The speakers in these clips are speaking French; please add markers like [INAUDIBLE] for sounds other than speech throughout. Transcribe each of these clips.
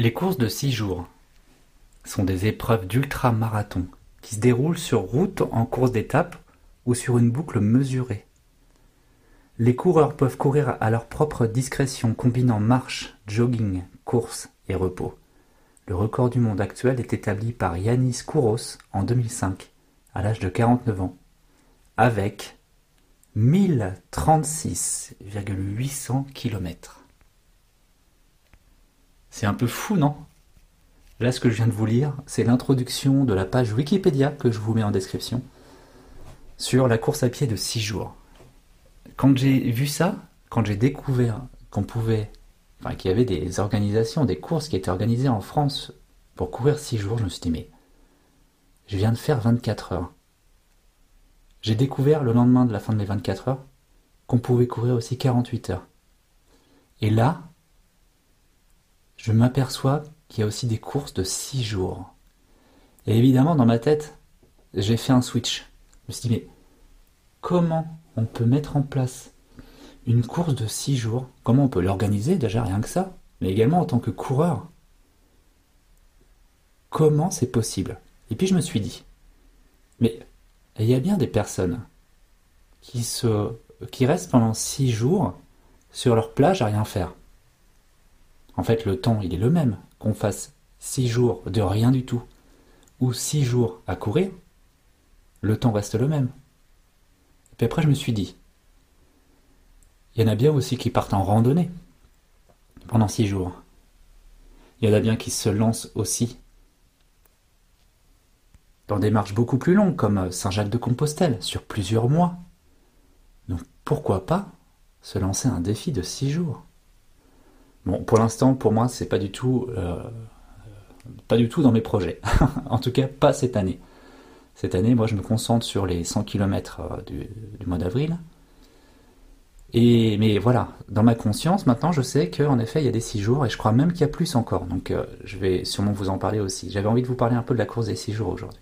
Les courses de 6 jours sont des épreuves d'ultra-marathon qui se déroulent sur route en course d'étape ou sur une boucle mesurée. Les coureurs peuvent courir à leur propre discrétion combinant marche, jogging, course et repos. Le record du monde actuel est établi par Yanis Kouros en 2005, à l'âge de 49 ans, avec 1036,800 km. C'est un peu fou, non? Là, ce que je viens de vous lire, c'est l'introduction de la page Wikipédia que je vous mets en description sur la course à pied de 6 jours. Quand j'ai vu ça, quand j'ai découvert qu'on pouvait, enfin, qu'il y avait des organisations, des courses qui étaient organisées en France pour courir 6 jours, je me suis dit, mais je viens de faire 24 heures. J'ai découvert le lendemain de la fin de mes 24 heures qu'on pouvait courir aussi 48 heures. Et là, je m'aperçois qu'il y a aussi des courses de 6 jours. Et évidemment, dans ma tête, j'ai fait un switch. Je me suis dit, mais comment on peut mettre en place une course de 6 jours? Comment on peut l'organiser? Déjà, rien que ça Mais également en tant que coureur. Comment c'est possible? Et puis je me suis dit, mais il y a bien des personnes qui, qui restent pendant 6 jours sur leur plage à rien faire. En fait, le temps, il est le même. Qu'on fasse six jours de rien du tout ou six jours à courir, le temps reste le même. Et puis après, je me suis dit, il y en a bien aussi qui partent en randonnée pendant six jours. Il y en a bien qui se lancent aussi dans des marches beaucoup plus longues, comme Saint-Jacques-de-Compostelle, sur plusieurs mois. Donc pourquoi pas se lancer un défi de six jours? Bon, pour l'instant, pour moi, c'est pas du tout, euh, pas du tout dans mes projets. [LAUGHS] en tout cas, pas cette année. Cette année, moi, je me concentre sur les 100 km euh, du, mois d'avril. Et mais voilà, dans ma conscience, maintenant, je sais qu'en effet, il y a des 6 jours, et je crois même qu'il y a plus encore. Donc, euh, je vais sûrement vous en parler aussi. J'avais envie de vous parler un peu de la course des 6 jours aujourd'hui.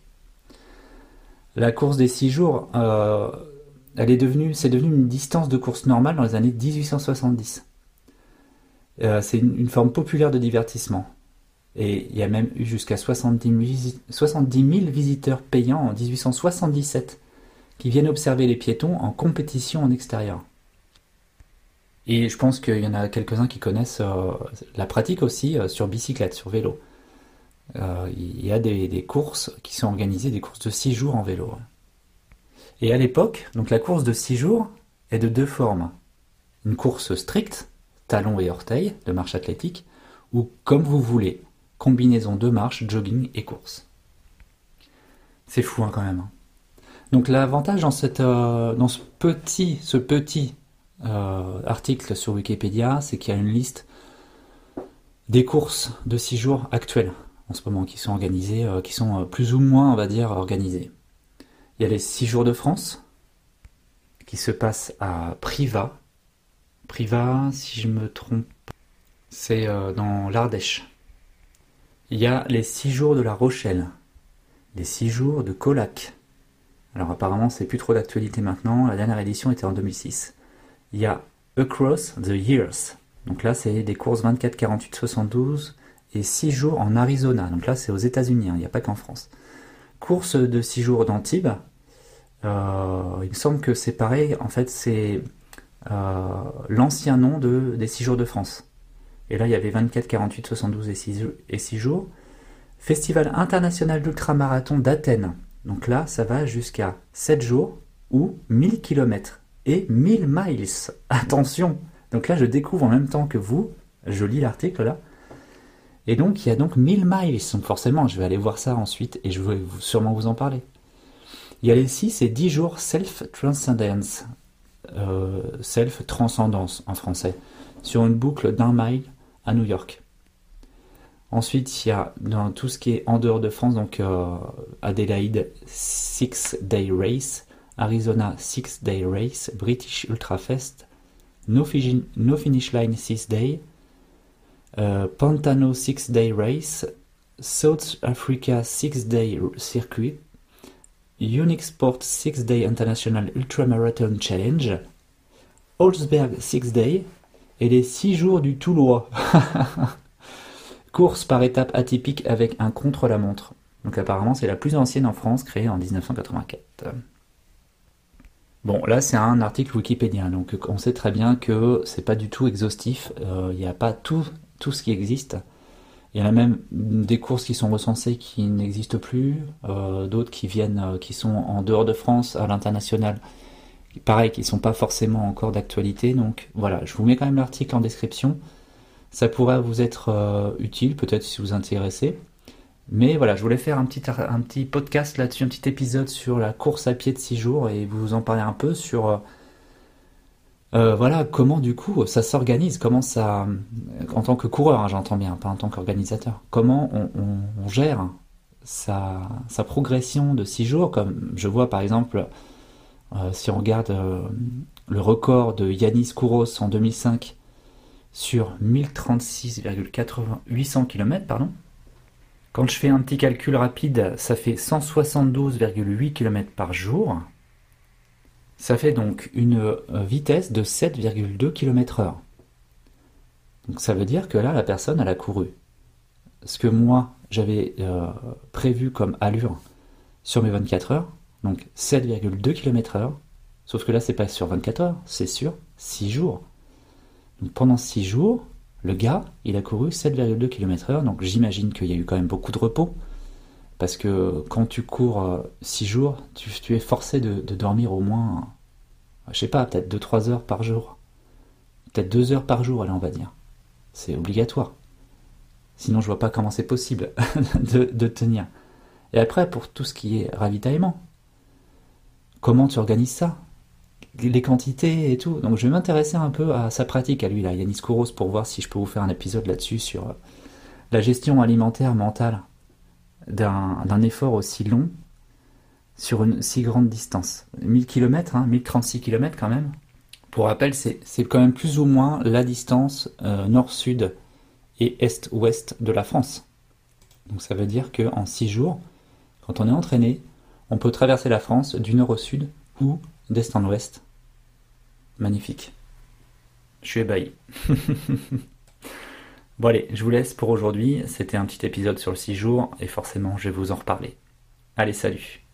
La course des 6 jours, elle est devenue, c'est devenu une distance de course normale dans les années 1870. Euh, c'est une, forme populaire de divertissement. Et il y a même eu jusqu'à 70, 000 visiteurs payants en 1877 qui viennent observer les piétons en compétition en extérieur. Et je pense qu'il y en a quelques-uns qui connaissent euh, la pratique aussi euh, sur bicyclette, sur vélo. il y a des, courses qui sont organisées, des courses de 6 jours en vélo. Et à l'époque, donc la course de 6 jours est de deux formes. Une course stricte, talons et orteils de marche athlétique, ou comme vous voulez, combinaison de marche, jogging et course. C'est fou hein, quand même. Hein. Donc l'avantage dans, euh, dans ce petit, ce petit euh, article sur Wikipédia, c'est qu'il y a une liste des courses de 6 jours actuelles en ce moment qui sont organisées, euh, qui sont plus ou moins, on va dire, organisées. Il y a les 6 jours de France qui se passent à Privas Priva, si je me trompe, c'est euh, dans l'Ardèche. Il y a les six jours de La Rochelle, les six jours de Colac. Alors apparemment c'est plus trop d'actualité maintenant, la dernière édition était en 2006. Il y a Across the Years, donc là c'est des courses 24, 48, 72 et 6 jours en Arizona, donc là c'est aux États-Unis, hein, il n'y a pas qu'en France. Course de 6 jours d'Antibes, euh, il me semble que c'est pareil, en fait c'est l'ancien nom de, des 6 jours de France. Et là, il y avait 24, 48, 72 et 6, et 6 jours. Festival international d'ultramarathon d'Athènes. Donc là, ça va jusqu'à 7 jours ou 1000 km et 1000 miles. [LAUGHS] Attention Donc là, je découvre en même temps que vous, je lis l'article là. Et donc, il y a donc 1000 miles. Donc forcément, je vais aller voir ça ensuite et je vais sûrement vous en parler. Il y a les 6 et 10 jours Self-Transcendence. Euh, self transcendance en français, sur une boucle d'un mile à New York. Ensuite, il y a dans tout ce qui est en dehors de France, donc euh, Adelaide Six Day Race, Arizona Six Day Race, British Ultra Fest, No, Finish Line Six Day, euh, Pantano Six Day Race, South Africa Six Day Circuit, Sport 6 Day International Ultramarathon Challenge, Holzberg 6 Day et les 6 jours du Toulois. [LAUGHS] course par étapes atypique avec un contre-la-montre. Donc apparemment c'est la plus ancienne en France, créée en 1984. Bon, là c'est un article Wikipédia, donc on sait très bien que c'est pas du tout exhaustif, euh, il n'y a pas tout, tout ce qui existe. Il y en a même des courses qui sont recensées qui n'existent plus, euh, d'autres qui viennent, euh, qui sont en dehors de France, à l'international. Pareil, qui ne sont pas forcément encore d'actualité. Donc voilà, je vous mets quand même l'article en description. Ça pourrait vous être euh, utile, peut-être si vous intéressez. Mais voilà, je voulais faire un petit, un petit podcast là-dessus, un petit épisode sur la course à pied de 6 jours et vous en parler un peu sur euh, voilà, comment du coup ça s'organise, comment ça, en tant que coureur, hein, j'entends bien, pas en tant qu'organisateur, comment on, gère sa, progression de 6 jours, comme je vois par exemple, euh, si on regarde euh, le record de Yanis Kouros en 2005 sur 1036,800 km, pardon. Quand je fais un petit calcul rapide, ça fait 172,8 km par jour. Ça fait donc une euh, vitesse de 7,2 km/h. Donc ça veut dire que là, la personne, elle a couru. Ce que moi, j'avais euh, prévu comme allure sur mes 24 heures, donc 7,2 km/h, sauf que là, c'est pas sur 24 heures, c'est sur 6 jours. Donc pendant 6 jours, le gars, il a couru 7,2 km/h, donc j'imagine qu'il y a eu quand même beaucoup de repos, parce que quand tu cours 6 euh, jours, tu, es forcé de, dormir au moins, je sais pas, peut-être 2-3 heures par jour. Peut-être 2 heures par jour, allez, on va dire. C'est obligatoire. Sinon, je vois pas comment c'est possible [LAUGHS] de, tenir. Et après, pour tout ce qui est ravitaillement, comment tu organises ça? Les quantités et tout. Donc, je vais m'intéresser un peu à sa pratique à lui, là, Yanis Kouros, pour voir si je peux vous faire un épisode là-dessus sur la gestion alimentaire mentale d'un effort aussi long sur une si grande distance. 1000 km, hein, 1036 km quand même. Pour rappel, c'est quand même plus ou moins la distance euh, nord-sud et est-ouest de la France. Donc ça veut dire qu'en 6 jours, quand on est entraîné, on peut traverser la France du nord au sud ou d'est en ouest. Magnifique. Je suis ébahi. [LAUGHS] Bon allez, je vous laisse pour aujourd'hui. C'était un petit épisode sur le 6 jours et forcément je vais vous en reparler. Allez, salut